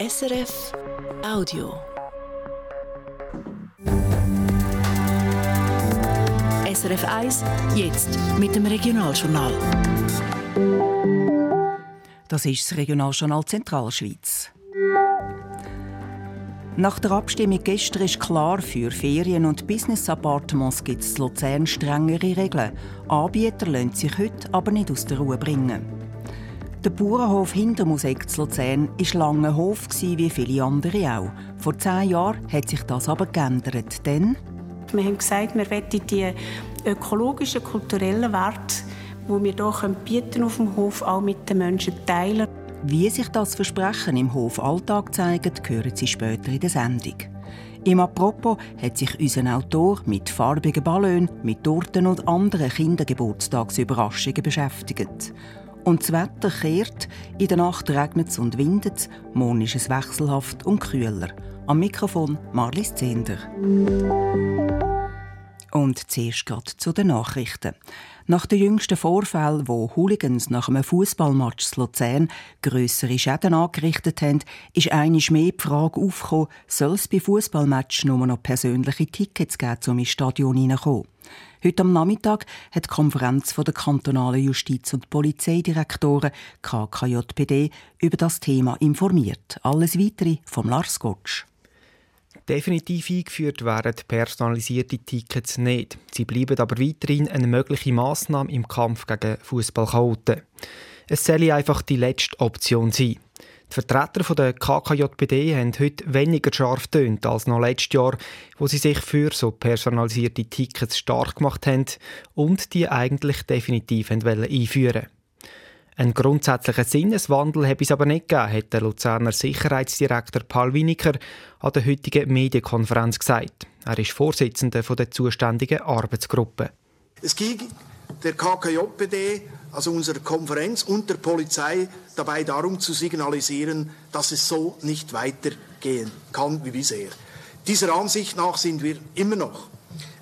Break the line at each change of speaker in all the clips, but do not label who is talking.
SRF Audio. SRF 1, jetzt mit dem Regionaljournal.
Das ist das Regionaljournal Zentralschweiz. Nach der Abstimmung gestern ist klar, für Ferien- und Business-Appartements gibt es Luzern strengere Regeln. Anbieter lassen sich heute aber nicht aus der Ruhe bringen. Der Bauernhof Hintermuseck zu Luzern war lange ein Hof, wie viele andere auch. Vor zehn Jahren hat sich das aber geändert. Denn
wir haben gesagt, wir wollen die ökologischen, kulturellen Werte, die wir hier bieten auf dem Hof, auch mit den Menschen teilen.
Wie sich das Versprechen im Hof Alltag zeigt, hören Sie später in der Sendung. Im Apropos hat sich unser Autor mit farbigen Ballons, mit Torten und anderen Kindergeburtstagsüberraschungen beschäftigt. Und das Wetter kehrt, in der Nacht regnet es und windet es, morgen ist es wechselhaft und kühler. Am Mikrofon Marlies Zehnder. Und zuerst geht zu den Nachrichten. Nach den jüngsten Vorfällen, wo Hooligans nach einem Fußballmatch zu Luzern grössere Schäden angerichtet haben, ist einisch mehr die Frage aufgekommen, soll es bei Fußballmatches nur noch persönliche Tickets geben, um ins Stadion hineinzukommen. Heute am Nachmittag hat die Konferenz der kantonalen Justiz- und Polizeidirektoren KKJPD über das Thema informiert. Alles Weitere vom Lars Gottsch.
Definitiv eingeführt werden personalisierte Tickets nicht. Sie bleiben aber weiterhin eine mögliche Massnahme im Kampf gegen Fußballchaoten. Es soll einfach die letzte Option sein. Die Vertreter der KKJPD haben heute weniger scharf tönt als noch letztes Jahr, wo sie sich für so personalisierte Tickets stark gemacht haben und die eigentlich definitiv einführen wollten. Ein grundsätzlichen Sinneswandel habe es aber nicht gegeben, hat der Luzerner Sicherheitsdirektor Paul Winiker an der heutigen Medienkonferenz gesagt. Er ist Vorsitzender der zuständigen Arbeitsgruppe.
Es ging der KKJPD, also unserer Konferenz und der Polizei dabei darum zu signalisieren, dass es so nicht weitergehen kann wie bisher. Dieser Ansicht nach sind wir immer noch.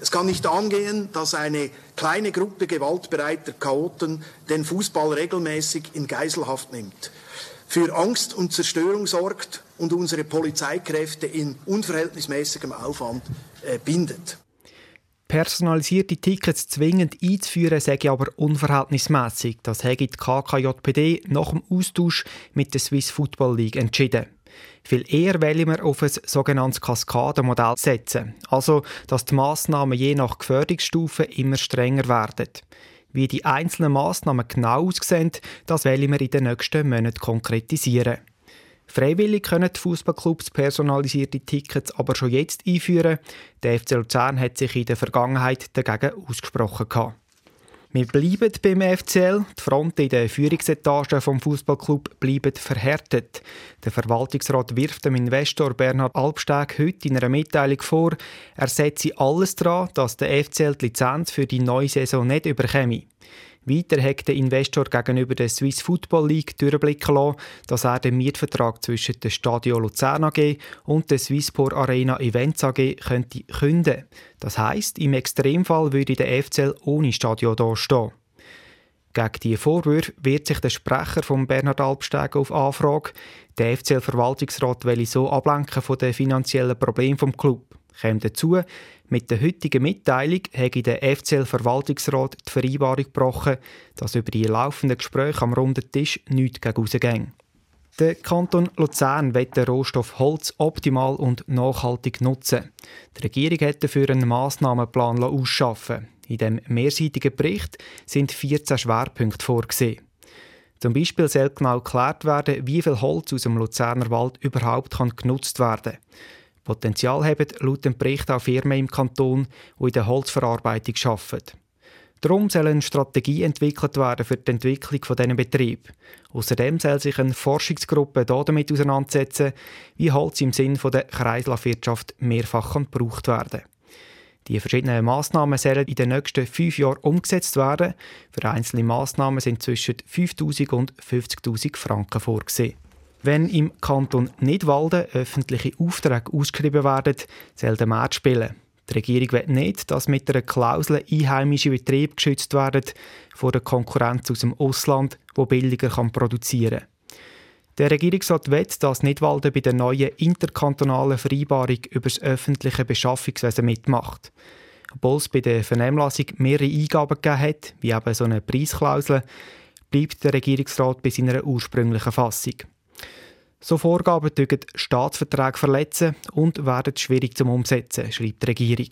Es kann nicht angehen, dass eine kleine Gruppe gewaltbereiter Chaoten den Fußball regelmäßig in Geiselhaft nimmt, für Angst und Zerstörung sorgt und unsere Polizeikräfte in unverhältnismäßigem Aufwand äh, bindet.
Personalisierte Tickets zwingend einzuführen, sage aber unverhältnismäßig. Das hat die KKJPD nach dem Austausch mit der Swiss Football League entschieden. Viel eher wollen wir auf ein sogenanntes Kaskadenmodell setzen, also dass die Massnahmen je nach Gefährdungsstufe immer strenger werden. Wie die einzelnen Massnahmen genau aussehen, das wollen wir in den nächsten Monaten konkretisieren. Freiwillig können die Fußballclubs personalisierte Tickets aber schon jetzt einführen. Der FC Luzern hat sich in der Vergangenheit dagegen ausgesprochen. Gehabt. Wir bleiben beim FCL. Die Fronten in den Führungsetagen vom Fußballclub bleiben verhärtet. Der Verwaltungsrat wirft dem Investor Bernhard Albsteg heute in einer Mitteilung vor, er setze alles daran, dass der FCL die Lizenz für die neue Saison nicht überkäme. Weiter hat der Investor gegenüber der Swiss Football League durchblicken lassen, dass er den Mietvertrag zwischen der Stadio Luzern AG und der Swissport Arena Events AG könnte künden. Das heisst, im Extremfall würde der FCL ohne Stadio da stehen. Gegen diese Vorwürfe wehrt sich der Sprecher von Bernhard Albstegen auf Anfrage. Der FCL-Verwaltungsrat will so ablenken von den finanziellen Problemen des Club. Kommt dazu, mit der heutigen Mitteilung habe der FCL-Verwaltungsrat die Vereinbarung gebrochen, dass über die laufenden Gespräche am runden Tisch nichts gegen rausgehen. Der Kanton Luzern will den Rohstoff Holz optimal und nachhaltig nutzen. Die Regierung hat dafür einen Massnahmenplan ausschaffen. In dem mehrseitigen Bericht sind 14 Schwerpunkte vorgesehen. Zum Beispiel soll genau geklärt werden, wie viel Holz aus dem Luzerner Wald überhaupt genutzt werden kann. Potenzial haben laut dem Bericht auch Firmen im Kanton, die in der Holzverarbeitung arbeiten. Darum soll eine Strategie entwickelt werden für die Entwicklung von diesen Betrieb. Außerdem soll sich eine Forschungsgruppe damit auseinandersetzen, wie Holz im Sinn der Kreislaufwirtschaft mehrfach gebraucht werden Die verschiedenen Massnahmen sollen in den nächsten fünf Jahren umgesetzt werden. Für einzelne Massnahmen sind zwischen 5.000 und 50.000 Franken vorgesehen. Wenn im Kanton Nidwalden öffentliche Aufträge ausgeschrieben werden, soll der Markt spielen. Die Regierung will nicht, dass mit einer Klausel einheimische Betriebe geschützt werden vor der Konkurrenz aus dem Ausland, wo billiger kann produzieren Der Regierungsrat wett, dass Nidwalden bei der neuen interkantonalen Vereinbarung über das öffentliche Beschaffungswesen mitmacht. Obwohl es bei der Vernehmlassung mehrere Eingaben gegeben hat, wie eben so eine Preisklausel, bleibt der Regierungsrat bei seiner ursprünglichen Fassung. So Vorgaben dürfen Staatsverträge verletzen und werden schwierig zum Umsetzen, schreibt die Regierung.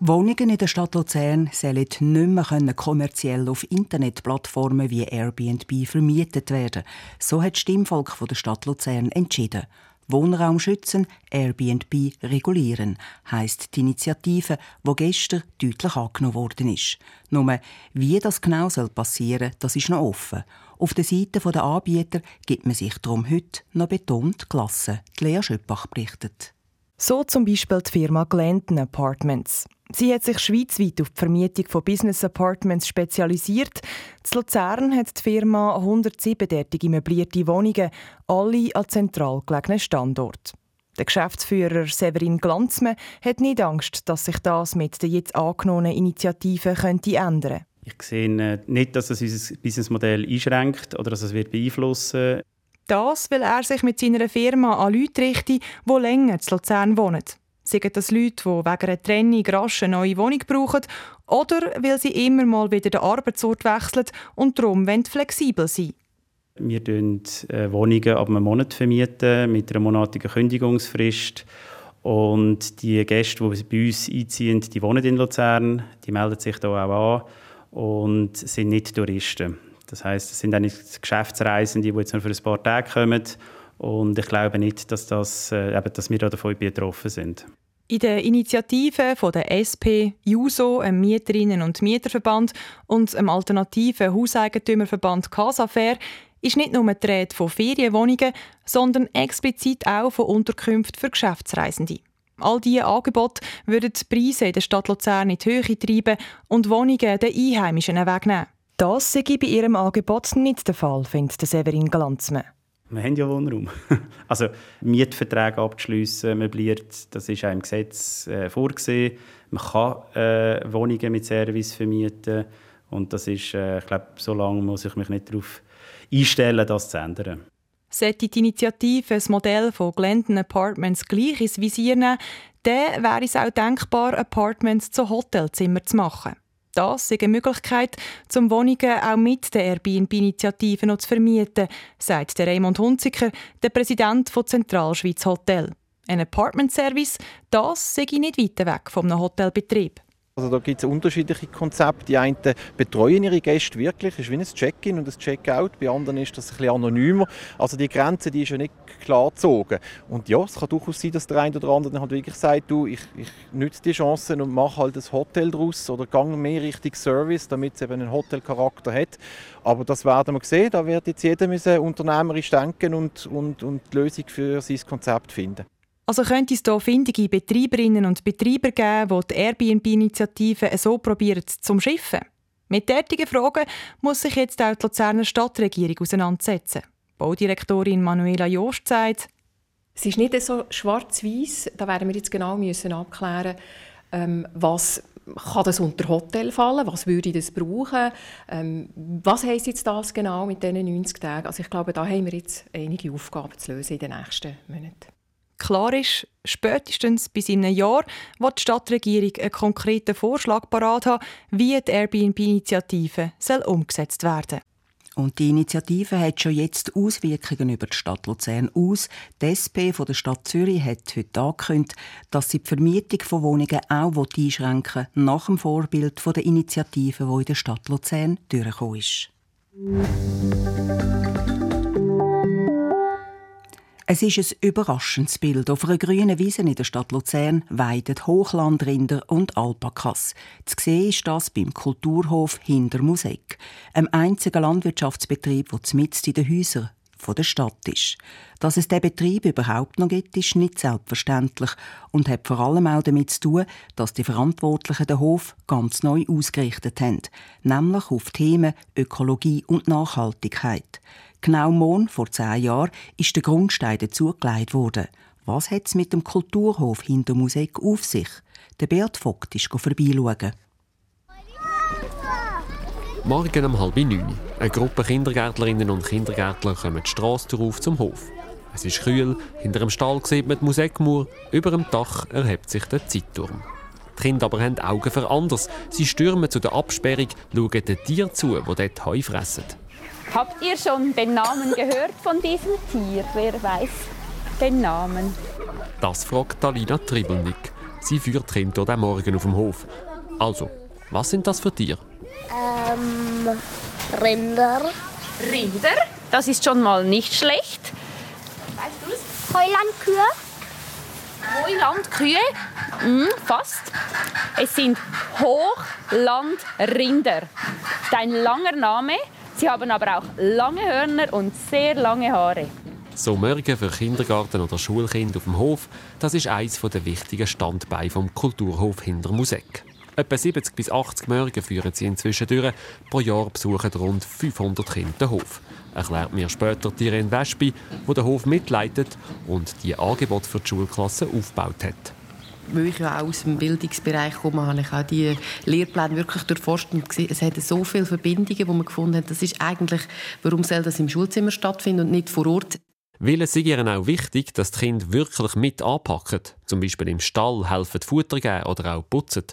Wohnungen in der Stadt Luzern sollen nicht mehr kommerziell auf Internetplattformen wie Airbnb vermietet werden. So hat das Stimmvolk der Stadt Luzern entschieden. Wohnraum schützen, Airbnb regulieren, heisst die Initiative, wo gestern deutlich angenommen worden ist. Nur, wie das genau soll passieren, das ist noch offen. Auf der Seite der Anbieter gibt man sich darum heute noch betont gelassen. Die Lea Schöppach berichtet.
So zum Beispiel die Firma Glendon Apartments. Sie hat sich schweizweit auf die Vermietung von Business Apartments spezialisiert. In Luzern hat die Firma 107 derartige möblierte Wohnungen, alle an zentral gelegenen Standort. Der Geschäftsführer Severin Glanzme hat nicht Angst, dass sich das mit der jetzt angenommenen Initiative könnte ändern
Ich sehe nicht, dass es unser Businessmodell einschränkt oder dass es wird beeinflussen
Das, weil er sich mit seiner Firma an Leute richtet, die länger in Luzern wohnen. Seien das Leute, die wegen einer Trennung rasch eine neue Wohnung brauchen oder weil sie immer mal wieder den Arbeitsort wechseln und darum flexibel sein
Wir vermieten äh, Wohnungen ab einem Monat vermieten, mit einer monatigen Kündigungsfrist. Und die Gäste, die bei uns einziehen, die wohnen in Luzern, die melden sich hier auch an und sind nicht Touristen. Das heißt, es sind eigentlich Geschäftsreisende, die jetzt nur für ein paar Tage kommen und ich glaube nicht, dass, das, äh, eben, dass wir davon betroffen sind.
In der Initiative von der SP, JUSO, einem Mieterinnen- und Mieterverband und dem alternativen Hauseigentümerverband Casafair ist nicht nur die Rede von Ferienwohnungen, sondern explizit auch von Unterkünften für Geschäftsreisende. All diese Angebote würden die Preise in der Stadt Luzern in die Höhe treiben und Wohnungen den Einheimischen wegnehmen. Das sei bei ihrem Angebot nicht der Fall, findet Severin Glanzmann.
Wir haben ja Wohnraum. Also Mietverträge abzuschliessen, möbliert, das ist auch im Gesetz äh, vorgesehen. Man kann äh, Wohnungen mit Service vermieten und das ist, äh, ich glaube, so lange muss ich mich nicht darauf einstellen, das zu ändern.
Sollte die Initiative das Modell von Glendon Apartments gleich ins Visier nehmen, dann wäre es auch denkbar, Apartments zu Hotelzimmern zu machen. Das ist eine Möglichkeit, zum Wohnungen auch mit der Airbnb-Initiative noch zu vermieten, sagt der Raymond Hunziker, der Präsident von Zentralschweiz Hotel. Ein Apartment-Service, das sei nicht weit weg vom Hotelbetrieb.
Also da gibt es unterschiedliche Konzepte. Die einen betreuen ihre Gäste wirklich, das ist wie ein Check-in und ein Check-out. Bei anderen ist das ein bisschen anonymer. Also die Grenze die ist ja nicht klar gezogen. Und ja, es kann durchaus sein, dass der eine oder andere dann halt wirklich sagt, du, ich, ich nutze die Chancen und mache halt ein Hotel daraus oder gehe mehr Richtung Service, damit es eben einen Hotelcharakter hat. Aber das werden wir sehen. Da wird jetzt jeder unternehmerisch denken und, und, und die Lösung für sein Konzept finden.
Also könnte es hier findige Betreiberinnen und Betreiber geben, die die Airbnb-Initiative so probieren zu Schiffen? Mit derartigen Fragen muss sich jetzt auch die Luzerner Stadtregierung auseinandersetzen. Baudirektorin Manuela Jost sagt,
es ist nicht so schwarz-weiß. Da werden wir jetzt genau müssen abklären, ähm, was kann das unter Hotel fallen? Was würde das brauchen? Ähm, was heisst jetzt das genau mit diesen 90 Tagen? Also ich glaube, da haben wir jetzt einige Aufgaben zu lösen in den nächsten Monaten.
Klar ist, spätestens bis in einem Jahr wird die Stadtregierung einen konkreten Vorschlag parat haben, wie die Airbnb-Initiative umgesetzt werden
und die Initiative hat schon jetzt Auswirkungen über die Stadt Luzern aus. Die SP von der Stadt Zürich hat heute angekündigt, dass sie die Vermietung von Wohnungen auch einschränken will, nach dem Vorbild der Initiative, die in der Stadt Luzern durchgekommen ist. Es ist ein überraschendes Bild. Auf einer grünen Wiese in der Stadt Luzern weiden Hochlandrinder und Alpakas. Zu sehen ist das beim Kulturhof Hinter Musik, einem einzigen Landwirtschaftsbetrieb, der mitten in den Häusern der Stadt ist. Dass es diesen Betrieb überhaupt noch gibt, ist nicht selbstverständlich und hat vor allem auch damit zu tun, dass die Verantwortlichen den Hof ganz neu ausgerichtet haben, nämlich auf Themen Ökologie und Nachhaltigkeit. Genau morgen vor zehn Jahren ist der Grundstein dazugelegt worden. Was hat es mit dem Kulturhof hinter Musik auf sich? Der Bert Vogt ist vorbeischauen.
Morgen um halb neun. Eine Gruppe Kindergärtlerinnen und Kindergärtler kommen die Straße auf zum Hof. Es ist kühl, hinter dem Stall sieht man die Musikmauer, über dem Dach erhebt sich der Zeitturm. Die Kinder aber haben Augen für anders. Sie stürmen zu der Absperrung, schauen den Tieren zu, die dort Heu fressen.
Habt ihr schon den Namen gehört von diesem Tier? Wer weiß den Namen?
Das fragt Alina Tribelnick. Sie führt Kinder den Morgen auf dem Hof. Also, was sind das für Tiere?
Ähm, Rinder.
Rinder? Das ist schon mal nicht schlecht. Weißt du es?
Heulandkühe.
Heulandkühe? Hm, fast. Es sind Hochlandrinder. Das ist ein langer Name. Sie haben aber auch lange Hörner und sehr lange Haare.
So Morgen für Kindergarten oder Schulkind auf dem Hof, das ist eines der wichtigen Standbeine vom Kulturhof Hintermusek. Etwa 70 bis 80 Morgen führen sie inzwischen durch. Pro Jahr besuchen rund 500 Kinder den Hof. Erklärt mir später Irene Wespi, die den Hof mitleitet und die Angebote für die Schulklasse aufgebaut hat
weil ich ja auch aus dem Bildungsbereich komme, habe ich auch die Lehrpläne wirklich durchforscht und gesehen, es hat so viele Verbindungen, wo man gefunden hat, das ist eigentlich, warum soll das im Schulzimmer stattfinden und nicht vor Ort.
Weil es ihnen auch wichtig, dass die Kinder wirklich mit anpacken, zum Beispiel im Stall helfen, Futter geben oder auch putzen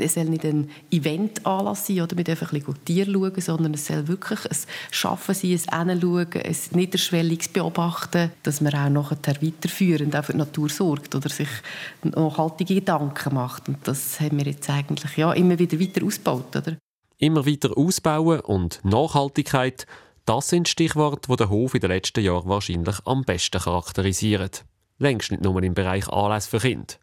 es soll nicht ein Event-Anlass sein, oder wir dürfen ein bisschen Tiere schauen, sondern es soll wirklich ein Schaffen sein, ein Hinschauen, ein niederschwelliges Beobachten, dass man auch nachher weiterführend auch für die Natur sorgt oder sich nachhaltige Gedanken macht. Und das haben wir jetzt eigentlich ja, immer wieder weiter ausgebaut. Oder?
Immer weiter ausbauen und Nachhaltigkeit, das sind Stichworte, die der Hof in den letzten Jahren wahrscheinlich am besten charakterisieren. Längst nicht nur im Bereich Anlass für Kinder.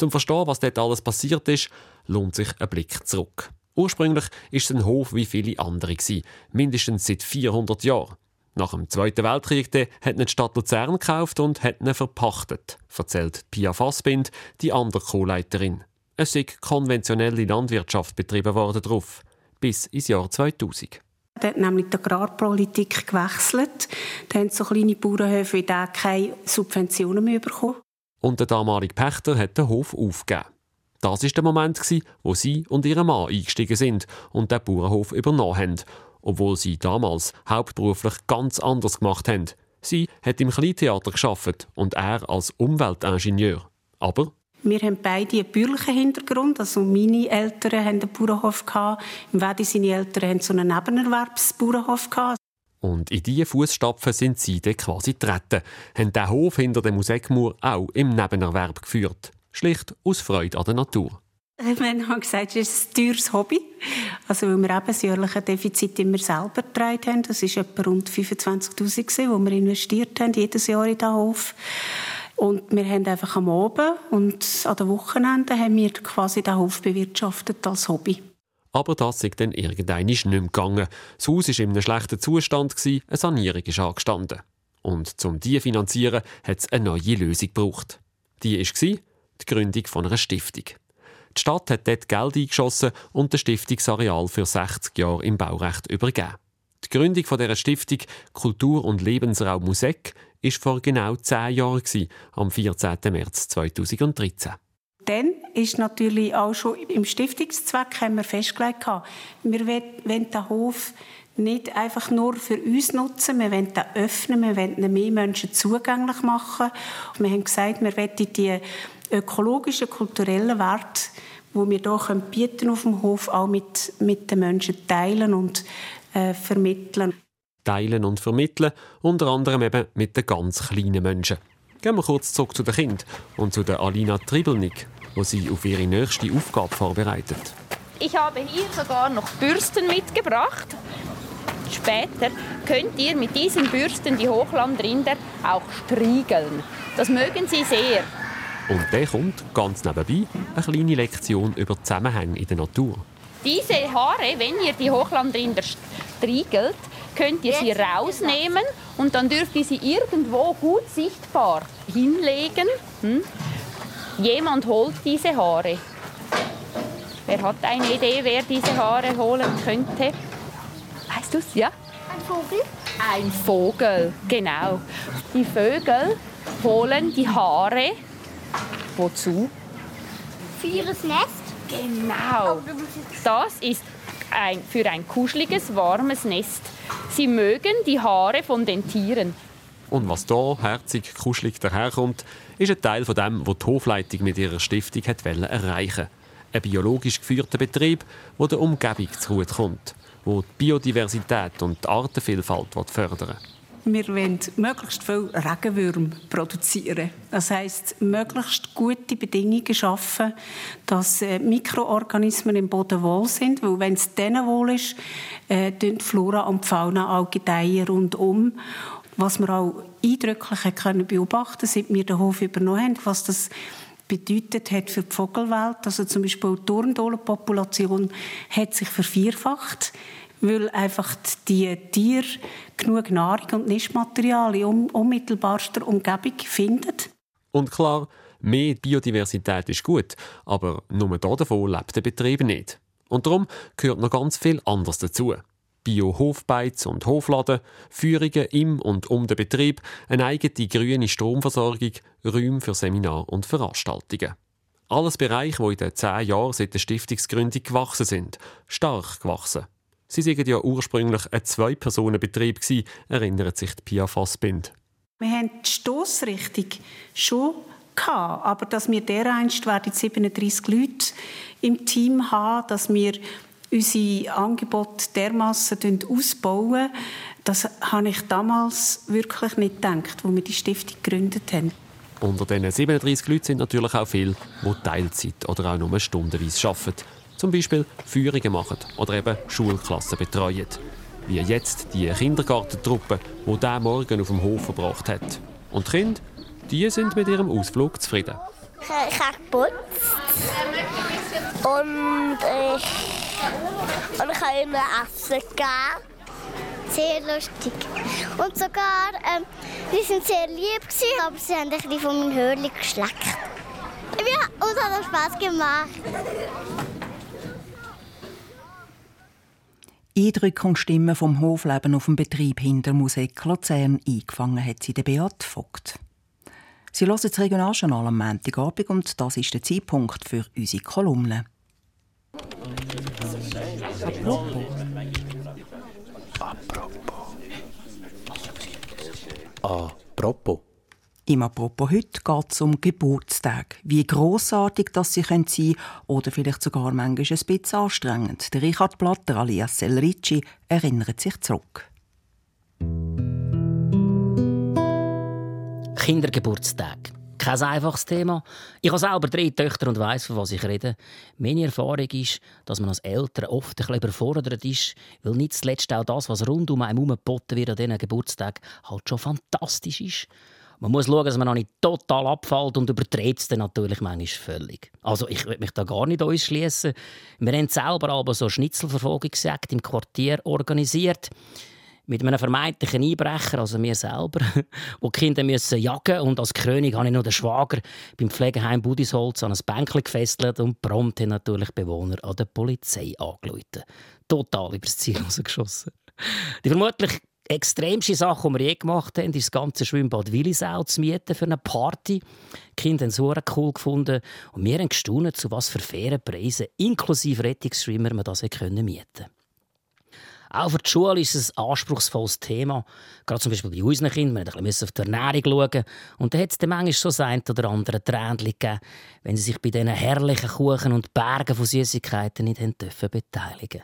Zum Verstehen, was dort alles passiert ist, lohnt sich ein Blick zurück. Ursprünglich war es ein Hof wie viele andere, mindestens seit 400 Jahren. Nach dem Zweiten Weltkrieg hat die Stadt Luzern gekauft und hat ihn verpachtet, erzählt Pia Fassbind, die andere Co-Leiterin. Es sei konventionelle Landwirtschaft betrieben worden drauf, bis ins Jahr 2000.
Da hat nämlich die Agrarpolitik gewechselt. Da haben so kleine Bauernhöfe wie der keine Subventionen mehr bekommen
und der damalige Pächter hat den Hof aufgegeben. Das ist der Moment, wo sie und ihr Mann eingestiegen sind und den Bauernhof übernommen haben, obwohl sie damals hauptberuflich ganz anders gemacht haben. Sie hat im Kleintheater geschafft und er als Umweltingenieur. Aber
wir haben beide einen bürgerlichen Hintergrund. Also meine Eltern hatten einen Bauernhof. Im Wedi seine Eltern hatten so einen Nebenerwerbsbauernhof.
Und in diese Fußstapfen sind sie dann quasi getreten, haben den Hof hinter dem Musikmauer auch im Nebenerwerb geführt. Schlicht aus Freude an der Natur.
Wir haben gesagt, es ist ein teures Hobby. Also, weil wir eben das jährliche Defizit immer selber getragen haben. Das war etwa rund 25'000, die wir investiert haben, jedes Jahr in diesen Hof. Und wir haben einfach am Abend und an den Wochenenden haben wir quasi den Hof bewirtschaftet als Hobby.
Aber das ist dann irgendwann nicht mehr gegangen. Das Haus war in einem schlechten Zustand, eine Sanierung ist angestanden. Und um diese zu finanzieren, hat es eine neue Lösung gebraucht. Die war die Gründung einer Stiftung. Die Stadt hat dort Geld eingeschossen und das Stiftungsareal für 60 Jahre im Baurecht übergeben. Die Gründung dieser Stiftung Kultur- und Lebensraum Musik war vor genau zehn Jahren, am 14. März 2013.
Dann ist natürlich auch schon im Stiftungszweck haben wir festgelegt, wir wollen den Hof nicht einfach nur für uns nutzen, wir wollen ihn öffnen, wir wollen mehr Menschen zugänglich machen. Und wir haben gesagt, wir wollen die ökologischen, kulturellen Werte, die wir hier bieten auf dem Hof, auch mit, mit den Menschen teilen und äh, vermitteln.
Teilen und vermitteln, unter anderem eben mit den ganz kleinen Menschen. Gehen wir kurz zurück zu den Kindern und zu der Alina Tribelnik, wo sie auf ihre nächste Aufgabe vorbereitet.
Ich habe hier sogar noch Bürsten mitgebracht. Später könnt ihr mit diesen Bürsten die Hochlandrinder auch striegeln. Das mögen sie sehr.
Und dann kommt ganz nebenbei eine kleine Lektion über Zusammenhänge in der Natur.
Diese Haare, wenn ihr die Hochlandrinder striegelt, könnt ihr sie rausnehmen und dann dürft ihr sie irgendwo gut sichtbar hinlegen. Hm? Jemand holt diese Haare. Wer hat eine Idee, wer diese Haare holen könnte? Weißt du es? Ja?
Ein Vogel?
Ein Vogel, genau. Die Vögel holen die Haare. Wozu?
Für ihres Nest?
Genau. Das ist ein, für ein kuscheliges, warmes Nest. Sie mögen die Haare von den Tieren.
Und was da herzig, kuschelig daherkommt, ist ein Teil von dem, was die Hofleitung mit ihrer Stiftung hat erreichen Ein biologisch geführter Betrieb, der der Umgebung zu gut kommt, wo die Biodiversität und die Artenvielfalt fördern
wir wollen möglichst viel Regenwürmer produzieren. Das heisst, möglichst gute Bedingungen schaffen, dass äh, Mikroorganismen im Boden wohl sind. Weil wenn es denen wohl ist, äh, Flora und die Fauna auch gedeihen rundum. Was wir auch eindrücklich können beobachten seit wir den Hof übernommen haben, was das bedeutet hat für die Vogelwelt. Also zum Beispiel die Turmdohlenpopulation hat sich vervierfacht, weil einfach die Tiere genug Nahrung und Nistmaterial in unmittelbarster Umgebung finden.
Und klar, mehr Biodiversität ist gut, aber nur davon lebt der Betrieb nicht. Und darum gehört noch ganz viel anderes dazu. Bio-Hofbeiz und Hofladen, Führungen im und um den Betrieb, eine eigene grüne Stromversorgung, Räume für Seminar und Veranstaltungen. Alles Bereiche, die in den zehn Jahren seit der Stiftungsgründung gewachsen sind. Stark gewachsen. Sie waren ja ursprünglich ein Zwei-Personen-Betrieb, erinnert sich Pia Fassbind.
Wir haben die Stossrichtung schon gehabt, aber dass wir dereinst werden 37 Leute im Team haben, dass wir unsere Angebote dermassen ausbauen, das habe ich damals wirklich nicht gedacht, als wir die Stiftung gegründet haben.
Unter diesen 37 Leuten sind natürlich auch viele, die Teilzeit oder auch nur stundenweise arbeiten. Zum Beispiel Führungen machen oder eben Schulklassen betreuen. Wie jetzt die Kindergartentruppe, die diesen Morgen auf dem Hof verbracht hat. Und die Kinder, die sind mit ihrem Ausflug zufrieden.
Ich habe geputzt. Und ich und ich habe ihnen Essen gegeben. Sehr lustig. Und sogar, ähm, die sind sehr lieb gewesen, aber sie haben ein bisschen von meinem Hörli geschleckt. Ja, uns hat es Spaß gemacht.
Eindrücke und Stimmen vom Hofleben auf dem Betrieb hinter Musik Luzern eingefangen hat sie der Beat Vogt. Sie hören das Regionaljournal am Montagabend und das ist der Zeitpunkt für unsere Kolumne.
Apropos. Apropos. Apropos.
Im Apropos heute geht es um Geburtstag. Wie grossartig das sie sein können oder vielleicht sogar manchmal ein bisschen anstrengend. Der Richard Platter alias El Ricci erinnert sich zurück.
Kindergeburtstag. Kein einfaches Thema. Ich habe selber drei Töchter und weiss, von was ich rede. Meine Erfahrung ist, dass man als Eltern oft ein bisschen überfordert ist, weil nicht zuletzt auch das, was rund um einen herumgeboten wird an diesen Geburtstag, halt schon fantastisch ist. Man muss schauen, dass man noch nicht total abfällt und übertreibt es dann natürlich manchmal völlig. Also ich will mich da gar nicht ausschließen. Wir haben selber aber so Schnitzelverfolgungsjagd im Quartier organisiert mit einem vermeintlichen Einbrecher, also mir selber, wo die Kinder müssen jagen und als König habe ich noch den Schwager beim Pflegeheim Budisholz an ein Bänkchen gefesselt und prompt haben natürlich Bewohner an der Polizei angerufen. Total übers Ziel rausgeschossen. Die vermutlich extremste Sache, die wir je gemacht haben, ist das ganze Schwimmbad Willisau zu mieten für eine Party. Die Kinder haben es cool gefunden und wir haben gestaunt, zu was für fairen Preisen, inklusive Rettungsschwimmer, man das mieten konnte. Auch für die Schule ist es ein anspruchsvolles Thema. Gerade zum Beispiel bei unseren Kindern. Wir mussten auf die Ernährung schauen. Und da hat es dann manchmal so sein oder andere Tränen gegeben, wenn sie sich bei diesen herrlichen Kuchen und Bergen von Süßigkeiten nicht dürfen beteiligen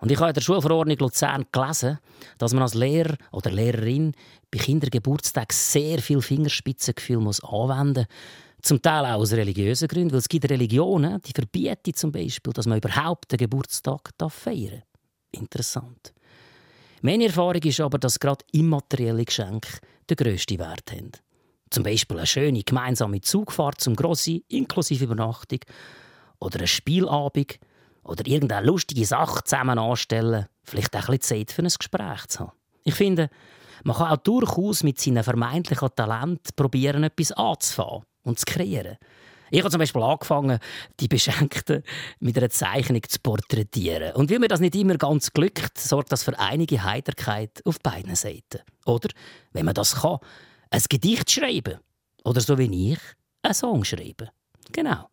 und ich habe in der Schulverordnung Luzern gelesen, dass man als Lehrer oder Lehrerin bei Kindergeburtstag sehr viel Fingerspitzengefühl muss anwenden muss. Zum Teil auch aus religiösen Gründen, weil es gibt Religionen, die verbieten zum Beispiel, dass man überhaupt den Geburtstag feiern darf interessant. Meine Erfahrung ist aber, dass gerade immaterielle Geschenke den grössten Wert haben. Zum Beispiel eine schöne gemeinsame Zugfahrt zum Grossi inklusive Übernachtung oder ein Spielabend oder irgendeine lustige Sache zusammen anstellen, vielleicht auch ein bisschen Zeit für ein Gespräch zu haben. Ich finde, man kann auch durchaus mit seinen vermeintlichen Talenten probieren, etwas anzufangen und zu kreieren. Ich habe zum Beispiel angefangen, die Beschenkten mit einer Zeichnung zu porträtieren. Und wie mir das nicht immer ganz glückt, sorgt das für einige Heiterkeit auf beiden Seiten. Oder, wenn man das kann, ein Gedicht schreiben. Oder so wie ich, einen Song schreiben. Genau.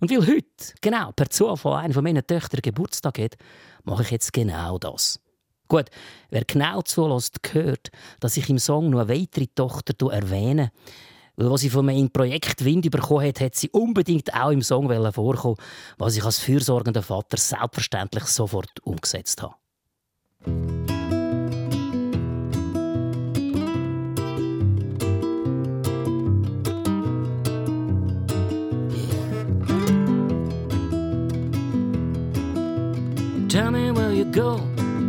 Und weil heute, genau, per Zufall einer von meinen Töchtern Geburtstag hat, mache ich jetzt genau das. Gut, wer genau zulässt, hört, dass ich im Song noch eine weitere Tochter erwähne. Weil was sie von meinem Projekt Wind bekommen hat, hat sie unbedingt auch im Song vorkommen, was ich als fürsorgender Vater selbstverständlich sofort umgesetzt habe. Tell me where you go,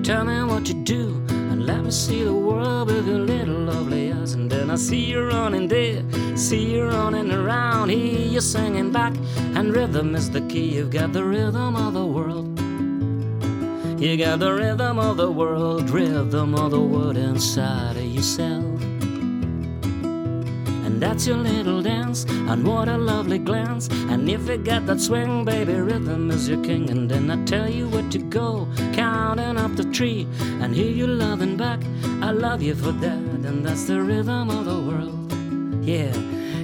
tell me what you do, and let me see the world with your little lovely eyes. And then I see you running there, see you running around, hear you singing back, and rhythm is the key. You've got the rhythm of the world. You got the rhythm of the world, rhythm of the world inside of yourself. That's your little dance, and what a lovely glance. And if you got that swing, baby, rhythm is your king. And then I tell you where to go, counting up the tree, and hear you loving back. I love you for that, and that's the rhythm of the world. Yeah,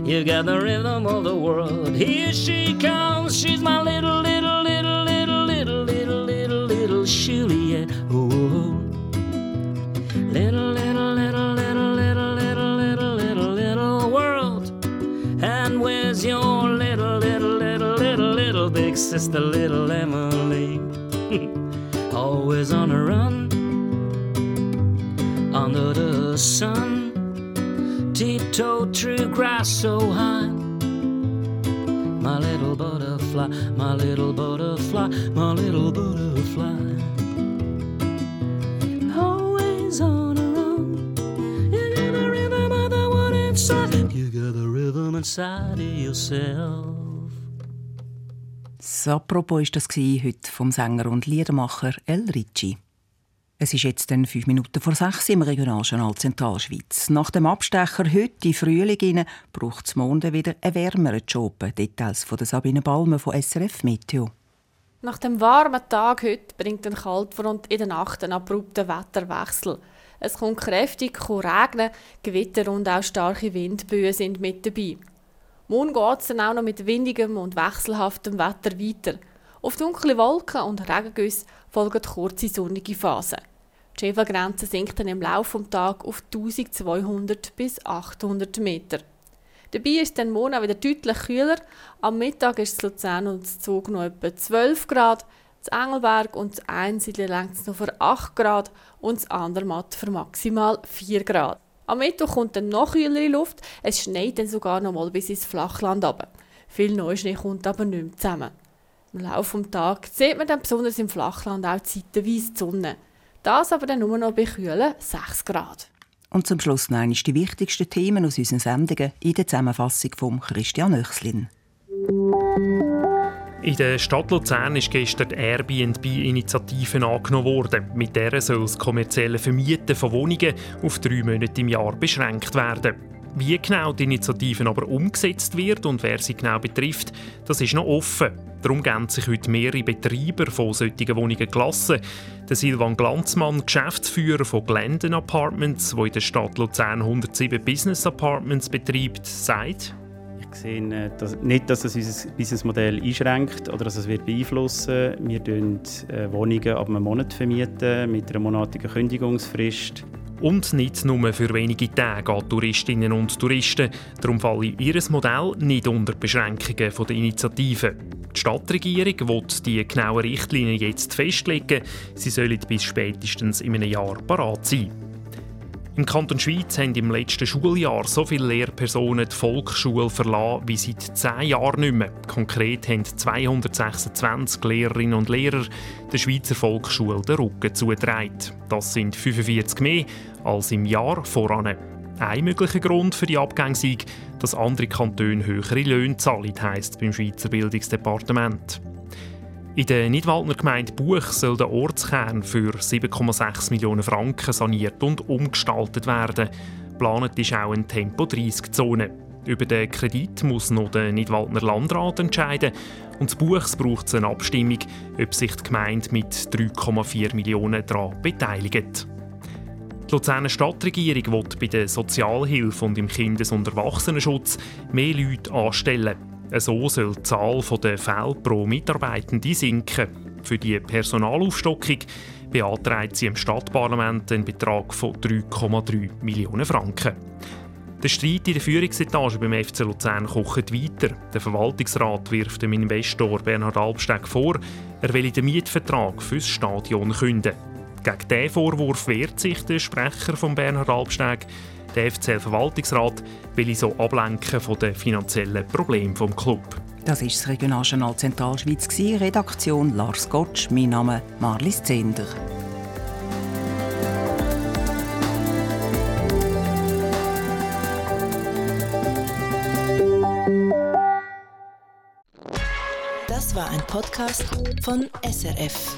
you got the rhythm of the world. Here she comes, she's my little, little, little, little, little, little, little, little Juliet. sister, it's the little Emily. Always on the run, under the sun, tiptoe through grass so high. My little butterfly, my little butterfly, my little butterfly. always on her run. you've got a rhythm inside of yourself.
Apropos ist das heute vom Sänger und Liedermacher El Ricci. Es ist jetzt dann fünf Minuten vor sechs im Regionaljournal Zentralschweiz. Nach dem Abstecher heute in Frühling braucht es morgen wieder einen wärmeren Job. Details von Sabine Balmer von SRF Meteo.
Nach dem warmen Tag heute bringt ein Kaltfront in der Nacht einen abrupten Wetterwechsel. Es kommt kräftig regnen, Gewitter und auch starke Windböen sind mit dabei. Morgen geht es dann auch noch mit windigem und wechselhaftem Wetter weiter. Auf dunkle Wolken und Regengüsse folgen kurze sonnige Phasen. Die Schäfergrenze sinkt dann im Laufe des Tages auf 1200 bis 800 Meter. Dabei ist dann morgen auch wieder deutlich kühler. Am Mittag ist es Luzern und das Zug noch etwa 12 Grad, das Engelberg und das Einsiedeln lenkt es noch für 8 Grad und das Andermatt für maximal 4 Grad. Am Mittwoch kommt dann noch kühlere Luft, es schneit dann sogar noch mal bis ins Flachland runter. Viel Neuschnee kommt aber nicht mehr zusammen. Im Laufe des Tages sieht man dann besonders im Flachland auch zeitweise die Sonne. Das aber dann nur noch bei kühlen 6 Grad.
Und zum Schluss noch einmal die wichtigsten Themen aus unseren Sendungen in der Zusammenfassung von Christian Oechslin.
In der Stadt Luzern ist gestern die Airbnb-Initiative angenommen worden. Mit der soll das kommerzielle Vermieten von Wohnungen auf drei Monate im Jahr beschränkt werden. Wie genau die Initiative aber umgesetzt wird und wer sie genau betrifft, das ist noch offen. Darum geben sich heute mehrere Betreiber von solchen Wohnungen gelassen. Der Silvan Glanzmann, Geschäftsführer von Glendon Apartments, wo in der Stadt Luzern 107 Business Apartments betreibt, sagt,
sehe äh, dass, nicht, dass es unser Businessmodell einschränkt oder dass es wird beeinflussen Wir vermieten äh, Wohnungen ab einem Monat vermieten mit einer monatlichen Kündigungsfrist.
Und nicht nur für wenige Tage an Touristinnen und Touristen. Darum falle ihr Modell nicht unter Beschränkungen der Initiative. Die Stadtregierung will die genauen Richtlinien jetzt festlegen. Sie sollen bis spätestens in einem Jahr parat sein. Im Kanton Schweiz haben im letzten Schuljahr so viele Lehrpersonen die Volksschule verlassen wie seit zehn Jahren nicht mehr. Konkret haben 226 Lehrerinnen und Lehrer der Schweizer Volksschule den Rücken zugetragen. Das sind 45 mehr als im Jahr voran. Ein möglicher Grund für die Abgänge sei, dass andere Kantone höhere Löhne zahlen, heisst beim Schweizer Bildungsdepartement. In der Nidwaldner Gemeinde Buch soll der Ortskern für 7,6 Millionen Franken saniert und umgestaltet werden. Geplant ist auch eine Tempo-30-Zone. Über den Kredit muss noch der Nidwaldner Landrat entscheiden und Buchs braucht eine Abstimmung, ob sich die Gemeinde mit 3,4 Millionen daran beteiligt. Die Luzerner Stadtregierung will bei der Sozialhilfe und im Kindes- und Erwachsenenschutz mehr Leute anstellen. So soll die Zahl der Fälle pro Mitarbeitende sinken. Für die Personalaufstockung beantragt sie im Stadtparlament einen Betrag von 3,3 Millionen Franken. Der Streit in der Führungsetage beim FC Luzern kocht weiter. Der Verwaltungsrat wirft dem Investor Bernhard Albsteg vor, er will den Mietvertrag fürs Stadion künden. Gegen diesen Vorwurf wehrt sich der Sprecher von Bernhard Albsteg. Der FCL-Verwaltungsrat will so ablenken von den finanziellen Problemen des Club.
Das ist das Regionaljournal Zentralschweiz. Redaktion Lars Gottsch. Mein Name Marlis Zender.
Das war ein Podcast von SRF.